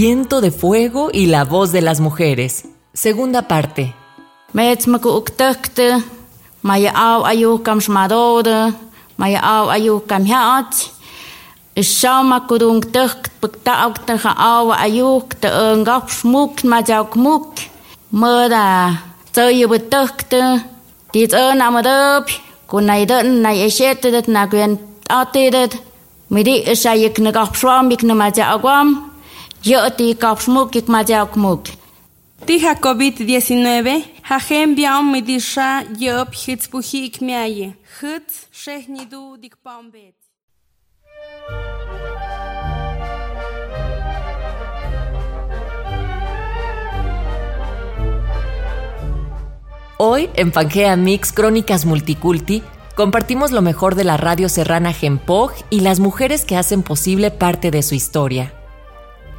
Viento de fuego y la voz de las mujeres. Segunda parte. Auk te ha au ayuk te ngap smuk ma jauk muk. Mada tsoyu butukte, dit ön amadop, kunai den nai eshetet na gwen atidet. Midi ishayik negap shwamik na ma jaugwam. Yoti kap smuk ik ma jauk muk. Tija COVID-19, hajem biam midisha yop hitspuhi ikmiaye. Hits shehnidu dik pambet. Hoy, en Pangea Mix Crónicas Multiculti, compartimos lo mejor de la radio serrana Gempoj y las mujeres que hacen posible parte de su historia.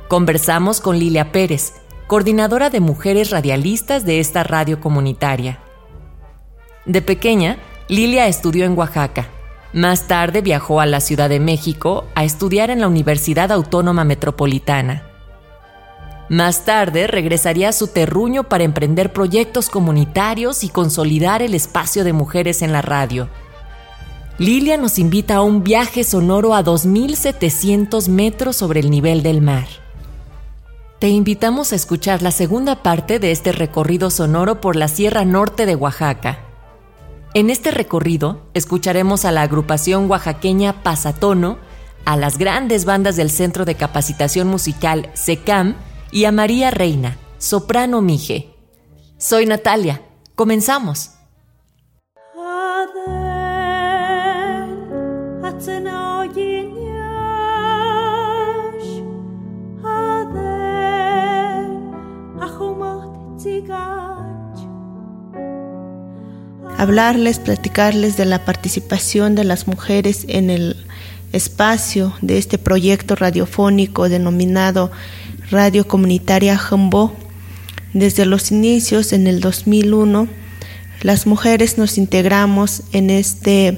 Conversamos con Lilia Pérez, coordinadora de mujeres radialistas de esta radio comunitaria. De pequeña, Lilia estudió en Oaxaca. Más tarde viajó a la Ciudad de México a estudiar en la Universidad Autónoma Metropolitana. Más tarde regresaría a su terruño para emprender proyectos comunitarios y consolidar el espacio de mujeres en la radio. Lilia nos invita a un viaje sonoro a 2.700 metros sobre el nivel del mar. Te invitamos a escuchar la segunda parte de este recorrido sonoro por la Sierra Norte de Oaxaca. En este recorrido escucharemos a la agrupación oaxaqueña Pasatono, a las grandes bandas del Centro de Capacitación Musical SECAM y a María Reina, soprano Mije. Soy Natalia. Comenzamos. Hablarles, platicarles de la participación de las mujeres en el espacio de este proyecto radiofónico denominado Radio Comunitaria Jambó. Desde los inicios, en el 2001, las mujeres nos integramos en este,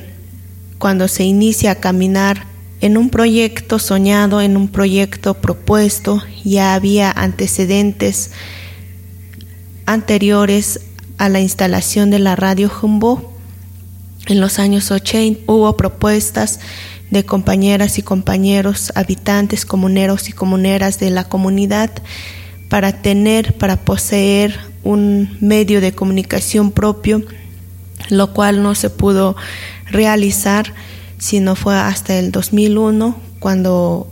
cuando se inicia a caminar en un proyecto soñado, en un proyecto propuesto, ya había antecedentes anteriores a la instalación de la radio Jumbo. En los años 80 hubo propuestas de compañeras y compañeros, habitantes, comuneros y comuneras de la comunidad para tener, para poseer un medio de comunicación propio, lo cual no se pudo realizar, sino fue hasta el 2001 cuando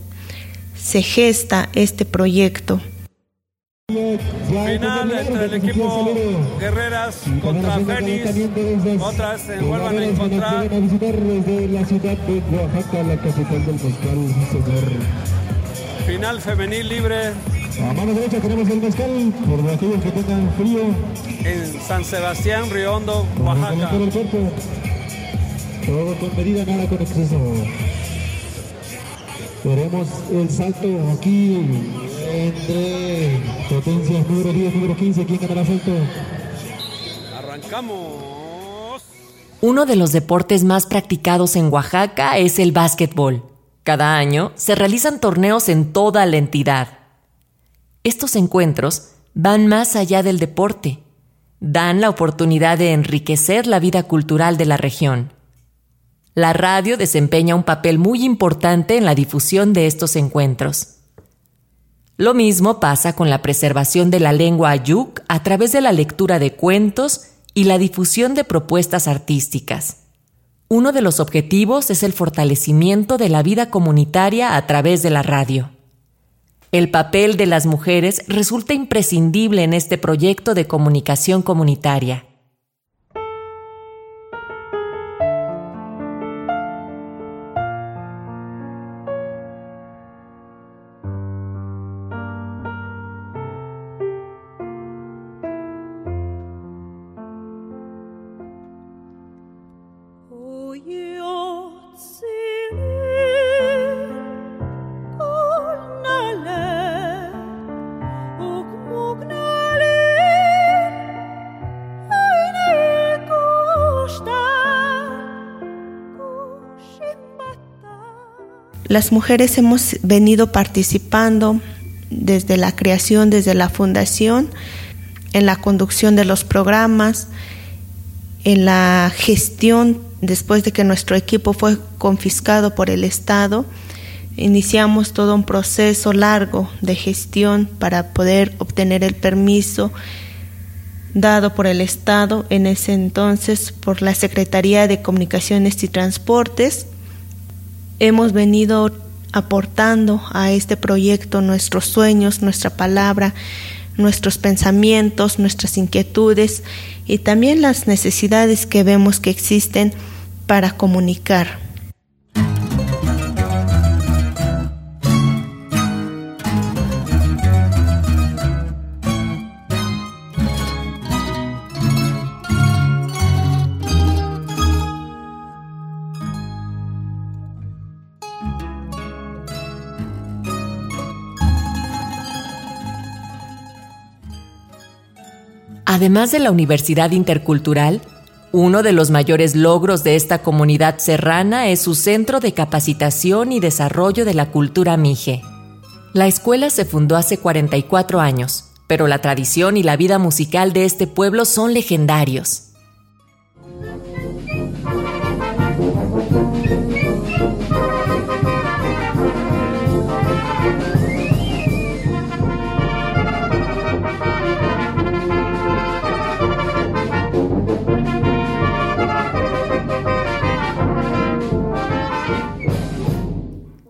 se gesta este proyecto. Final entre el equipo Guerreras contra Fénix. Otras se vuelvan a encontrar. Final femenil libre A mano derecha tenemos el mezcal, por aquellos que tengan frío, en San Sebastián, Riondo, Oaxaca. el cuerpo. Todo con medida, nada con exceso. Veremos el salto aquí entre potencias número 10, número 15. ¿Quién ganará salto? Arrancamos. Uno de los deportes más practicados en Oaxaca es el básquetbol. Cada año se realizan torneos en toda la entidad. Estos encuentros van más allá del deporte. Dan la oportunidad de enriquecer la vida cultural de la región. La radio desempeña un papel muy importante en la difusión de estos encuentros. Lo mismo pasa con la preservación de la lengua ayuk a través de la lectura de cuentos y la difusión de propuestas artísticas. Uno de los objetivos es el fortalecimiento de la vida comunitaria a través de la radio. El papel de las mujeres resulta imprescindible en este proyecto de comunicación comunitaria. Las mujeres hemos venido participando desde la creación, desde la fundación, en la conducción de los programas, en la gestión después de que nuestro equipo fue confiscado por el Estado. Iniciamos todo un proceso largo de gestión para poder obtener el permiso dado por el Estado, en ese entonces por la Secretaría de Comunicaciones y Transportes hemos venido aportando a este proyecto nuestros sueños, nuestra palabra, nuestros pensamientos, nuestras inquietudes y también las necesidades que vemos que existen para comunicar. Además de la Universidad Intercultural, uno de los mayores logros de esta comunidad serrana es su Centro de Capacitación y Desarrollo de la Cultura Mije. La escuela se fundó hace 44 años, pero la tradición y la vida musical de este pueblo son legendarios.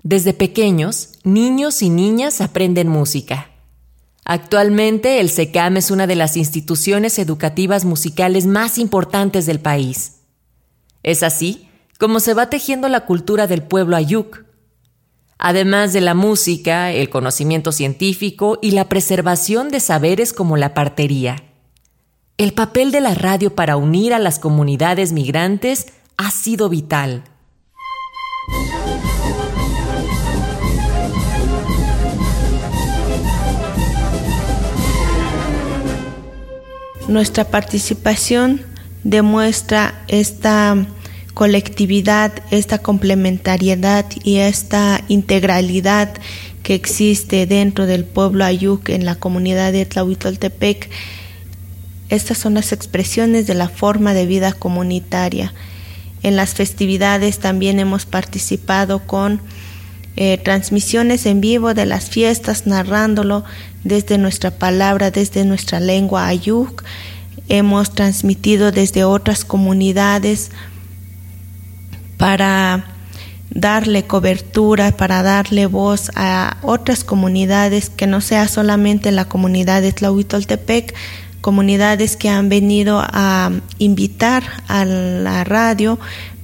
Desde pequeños, niños y niñas aprenden música. Actualmente, el SECAM es una de las instituciones educativas musicales más importantes del país. Es así como se va tejiendo la cultura del pueblo ayuk. Además de la música, el conocimiento científico y la preservación de saberes como la partería. El papel de la radio para unir a las comunidades migrantes ha sido vital. Nuestra participación demuestra esta colectividad, esta complementariedad y esta integralidad que existe dentro del pueblo Ayuk en la comunidad de Tlahuitoltepec. Estas son las expresiones de la forma de vida comunitaria. En las festividades también hemos participado con eh, transmisiones en vivo de las fiestas, narrándolo desde nuestra palabra, desde nuestra lengua ayuk. Hemos transmitido desde otras comunidades para darle cobertura, para darle voz a otras comunidades que no sea solamente la comunidad de Tlahuitoltepec, comunidades que han venido a invitar a la radio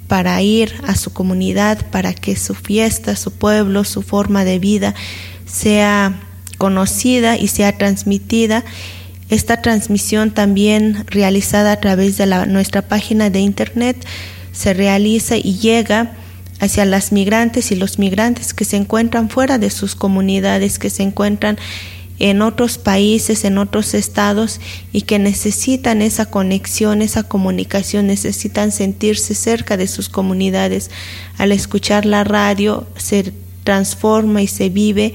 para ir a su comunidad, para que su fiesta, su pueblo, su forma de vida sea conocida y sea transmitida. Esta transmisión también realizada a través de nuestra página de internet se realiza y llega hacia las migrantes y los migrantes que se encuentran fuera de sus comunidades, que se encuentran en otros países, en otros estados y que necesitan esa conexión, esa comunicación, necesitan sentirse cerca de sus comunidades. Al escuchar la radio se transforma y se vive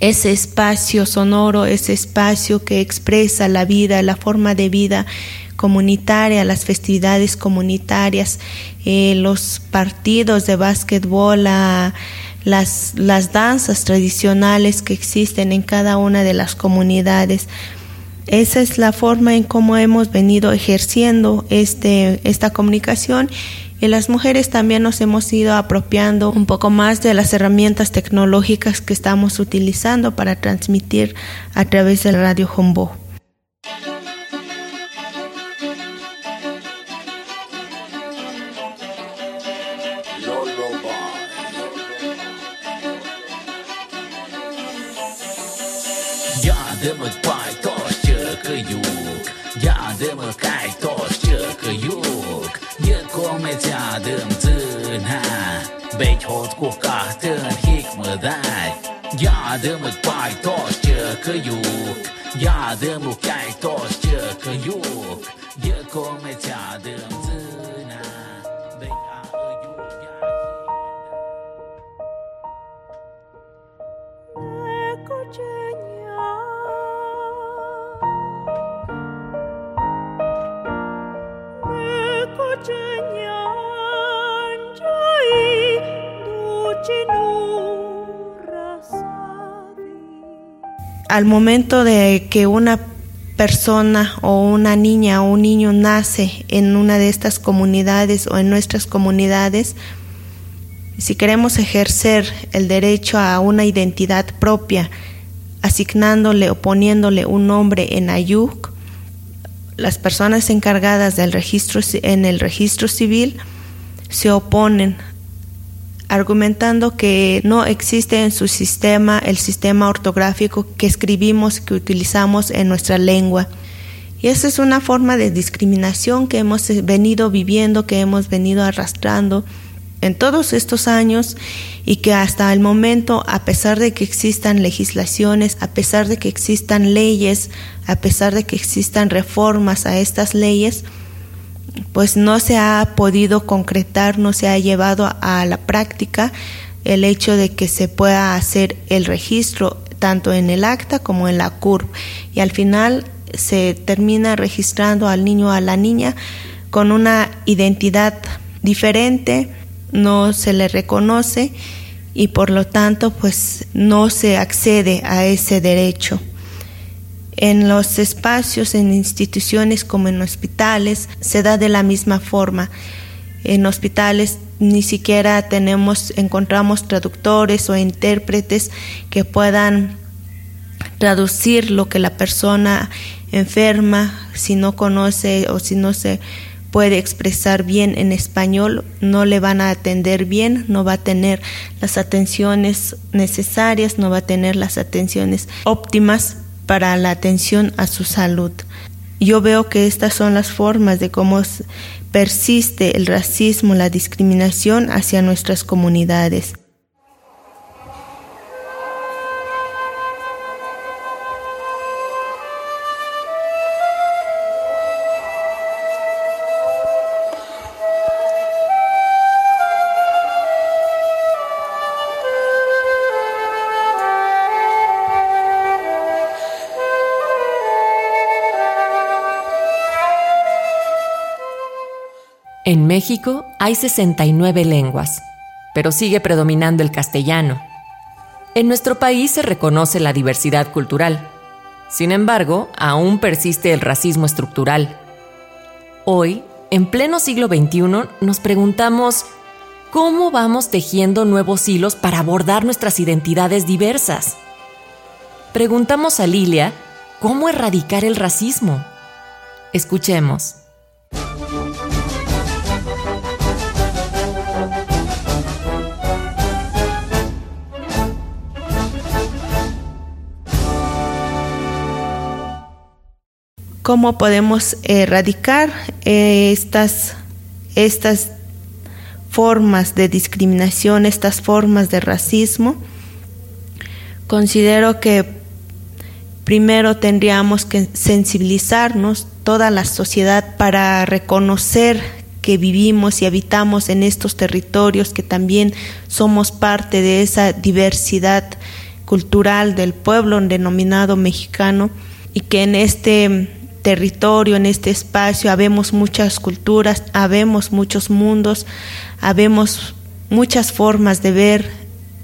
ese espacio sonoro, ese espacio que expresa la vida, la forma de vida comunitaria, las festividades comunitarias, eh, los partidos de básquetbol, las, las danzas tradicionales que existen en cada una de las comunidades. Esa es la forma en cómo hemos venido ejerciendo este, esta comunicación Y las mujeres también nos hemos ido apropiando un poco más de las herramientas tecnológicas que estamos utilizando para transmitir a través del radio Я де ми пай, то ще каюк, я де ми кай, то ще каюк, є кометя дим тина, бейт хот кука тин хік ми дай, я де ми пай, то ще каюк, я де ми кай, то ще каюк, є кометя дим тина. Al momento de que una persona o una niña o un niño nace en una de estas comunidades o en nuestras comunidades, si queremos ejercer el derecho a una identidad propia, asignándole o poniéndole un nombre en Ayuk, las personas encargadas del registro en el registro civil se oponen argumentando que no existe en su sistema el sistema ortográfico que escribimos, que utilizamos en nuestra lengua. Y esa es una forma de discriminación que hemos venido viviendo, que hemos venido arrastrando en todos estos años y que hasta el momento, a pesar de que existan legislaciones, a pesar de que existan leyes, a pesar de que existan reformas a estas leyes, pues no se ha podido concretar, no se ha llevado a la práctica el hecho de que se pueda hacer el registro tanto en el acta como en la CURP. Y al final se termina registrando al niño o a la niña con una identidad diferente, no se le reconoce y por lo tanto pues no se accede a ese derecho en los espacios, en instituciones como en hospitales, se da de la misma forma. En hospitales ni siquiera tenemos, encontramos traductores o intérpretes que puedan traducir lo que la persona enferma, si no conoce o si no se puede expresar bien en español, no le van a atender bien, no va a tener las atenciones necesarias, no va a tener las atenciones óptimas para la atención a su salud. Yo veo que estas son las formas de cómo persiste el racismo, la discriminación hacia nuestras comunidades. En México hay 69 lenguas, pero sigue predominando el castellano. En nuestro país se reconoce la diversidad cultural. Sin embargo, aún persiste el racismo estructural. Hoy, en pleno siglo XXI, nos preguntamos, ¿cómo vamos tejiendo nuevos hilos para abordar nuestras identidades diversas? Preguntamos a Lilia, ¿cómo erradicar el racismo? Escuchemos. ¿Cómo podemos erradicar eh, estas, estas formas de discriminación, estas formas de racismo? Considero que primero tendríamos que sensibilizarnos toda la sociedad para reconocer que vivimos y habitamos en estos territorios, que también somos parte de esa diversidad cultural del pueblo denominado mexicano y que en este territorio, en este espacio, habemos muchas culturas, habemos muchos mundos, habemos muchas formas de ver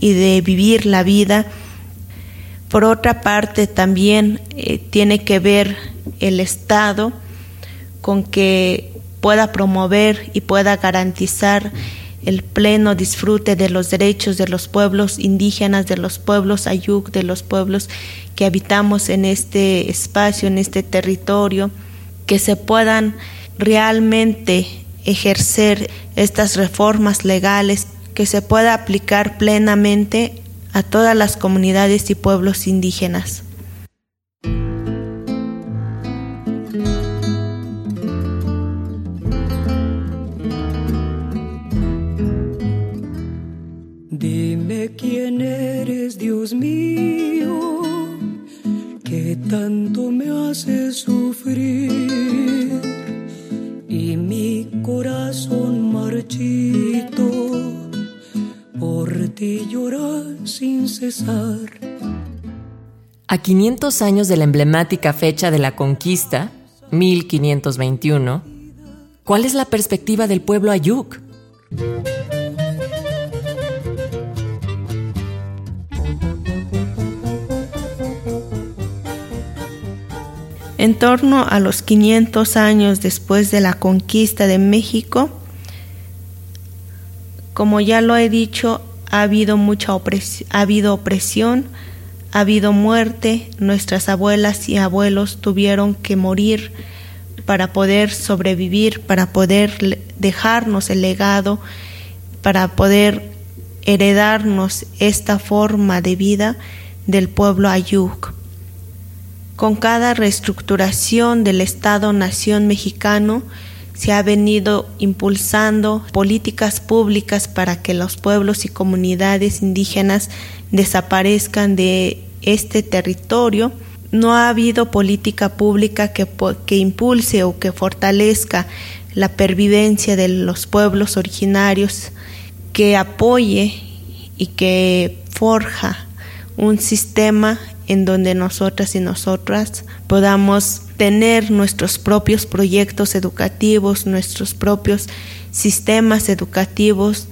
y de vivir la vida. Por otra parte, también eh, tiene que ver el Estado con que pueda promover y pueda garantizar el pleno disfrute de los derechos de los pueblos indígenas, de los pueblos ayuk, de los pueblos que habitamos en este espacio, en este territorio, que se puedan realmente ejercer estas reformas legales, que se pueda aplicar plenamente a todas las comunidades y pueblos indígenas. Dios mío, que tanto me hace sufrir y mi corazón marchito por ti llora sin cesar. A 500 años de la emblemática fecha de la conquista, 1521, ¿cuál es la perspectiva del pueblo ayuk? En torno a los 500 años después de la conquista de México, como ya lo he dicho, ha habido mucha opresión, ha habido opresión, ha habido muerte, nuestras abuelas y abuelos tuvieron que morir para poder sobrevivir, para poder dejarnos el legado, para poder heredarnos esta forma de vida del pueblo ayuk. Con cada reestructuración del Estado-Nación mexicano, se ha venido impulsando políticas públicas para que los pueblos y comunidades indígenas desaparezcan de este territorio. No ha habido política pública que, que impulse o que fortalezca la pervivencia de los pueblos originarios, que apoye y que forja un sistema en donde nosotras y nosotras podamos tener nuestros propios proyectos educativos, nuestros propios sistemas educativos,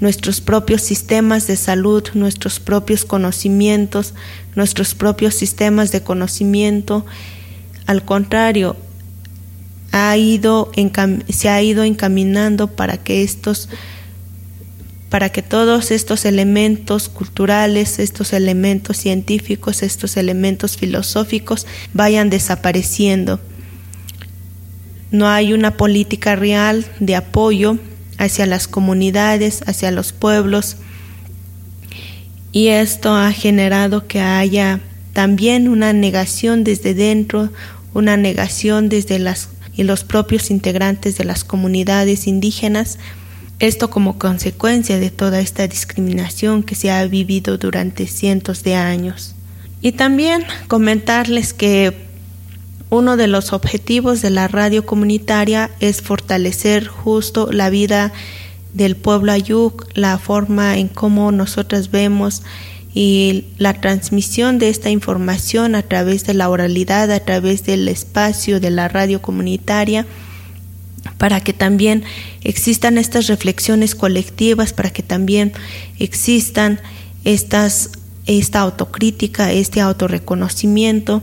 nuestros propios sistemas de salud, nuestros propios conocimientos, nuestros propios sistemas de conocimiento. Al contrario, ha ido se ha ido encaminando para que estos para que todos estos elementos culturales, estos elementos científicos, estos elementos filosóficos vayan desapareciendo. No hay una política real de apoyo hacia las comunidades, hacia los pueblos, y esto ha generado que haya también una negación desde dentro, una negación desde y los propios integrantes de las comunidades indígenas esto como consecuencia de toda esta discriminación que se ha vivido durante cientos de años. Y también comentarles que uno de los objetivos de la radio comunitaria es fortalecer justo la vida del pueblo ayuk, la forma en cómo nosotras vemos y la transmisión de esta información a través de la oralidad, a través del espacio de la radio comunitaria para que también existan estas reflexiones colectivas, para que también existan esta autocrítica, este autorreconocimiento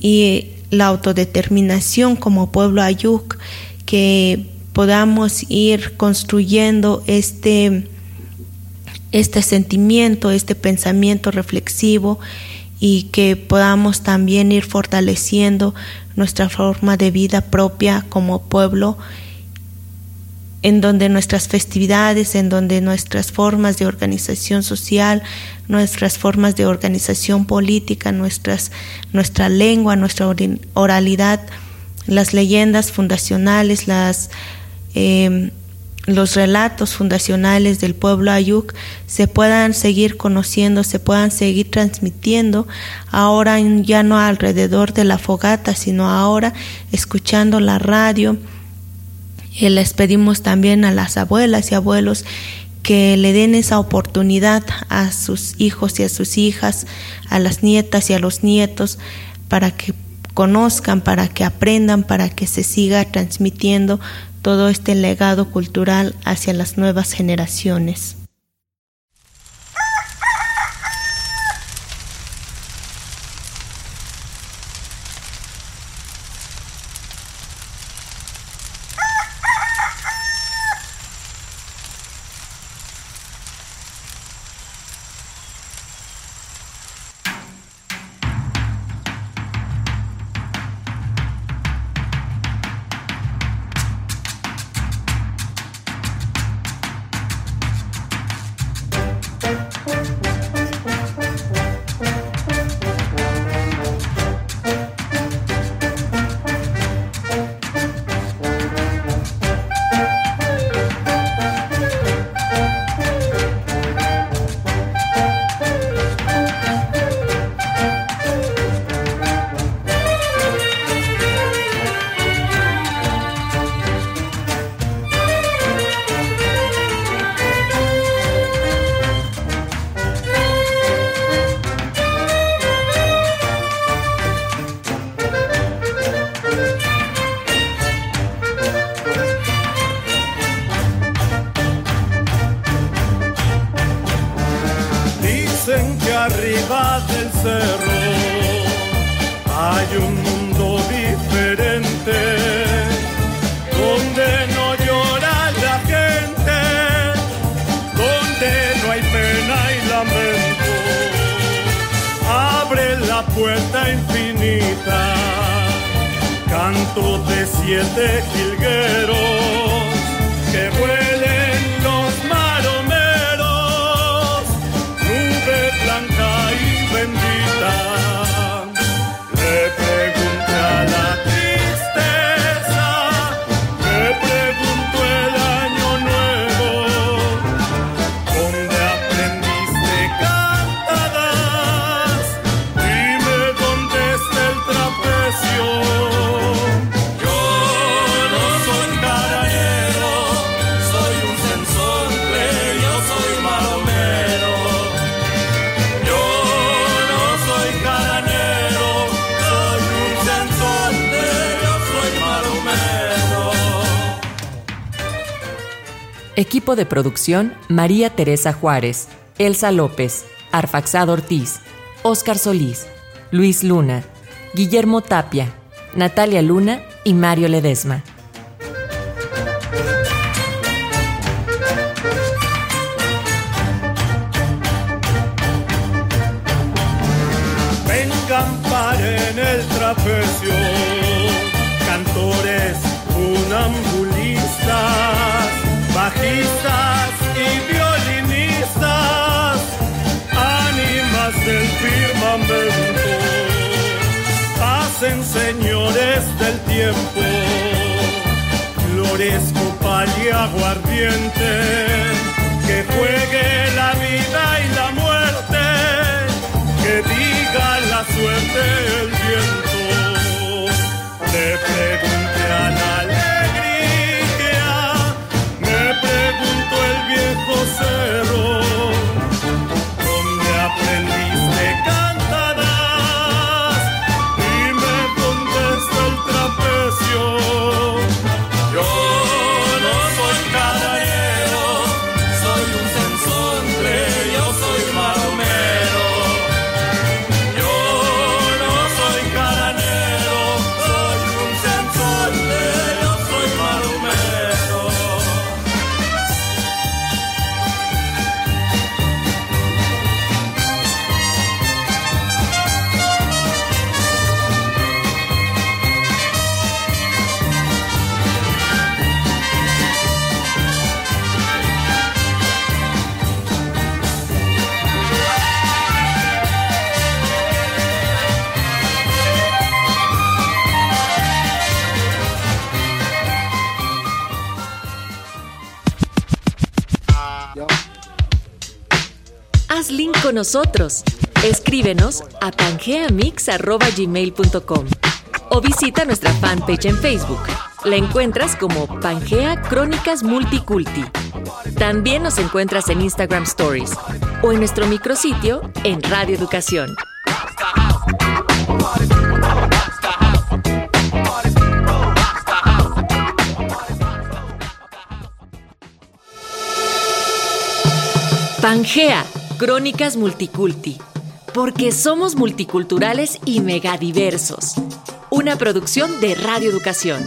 y la autodeterminación como pueblo ayuk, que podamos ir construyendo este, este sentimiento, este pensamiento reflexivo y que podamos también ir fortaleciendo nuestra forma de vida propia como pueblo, en donde nuestras festividades, en donde nuestras formas de organización social, nuestras formas de organización política, nuestras, nuestra lengua, nuestra oralidad, las leyendas fundacionales, las eh, los relatos fundacionales del pueblo ayuk se puedan seguir conociendo, se puedan seguir transmitiendo, ahora ya no alrededor de la fogata, sino ahora escuchando la radio. Y les pedimos también a las abuelas y abuelos que le den esa oportunidad a sus hijos y a sus hijas, a las nietas y a los nietos, para que conozcan, para que aprendan, para que se siga transmitiendo todo este legado cultural hacia las nuevas generaciones. Puerta infinita, canto de siete jilgueros Equipo de producción María Teresa Juárez, Elsa López, Arfaxado Ortiz, Óscar Solís, Luis Luna, Guillermo Tapia, Natalia Luna y Mario Ledesma. Bajistas y violinistas, ánimas del firmamento, hacen señores del tiempo, flores, copal y aguardiente, que juegue la vida y la muerte que diga la suerte nosotros. Escríbenos a pangeamix.gmail.com o visita nuestra fanpage en Facebook. La encuentras como Pangea Crónicas Multiculti. También nos encuentras en Instagram Stories o en nuestro micrositio en Radio Educación. Pangea, Crónicas Multiculti. Porque somos multiculturales y megadiversos. Una producción de Radio Educación.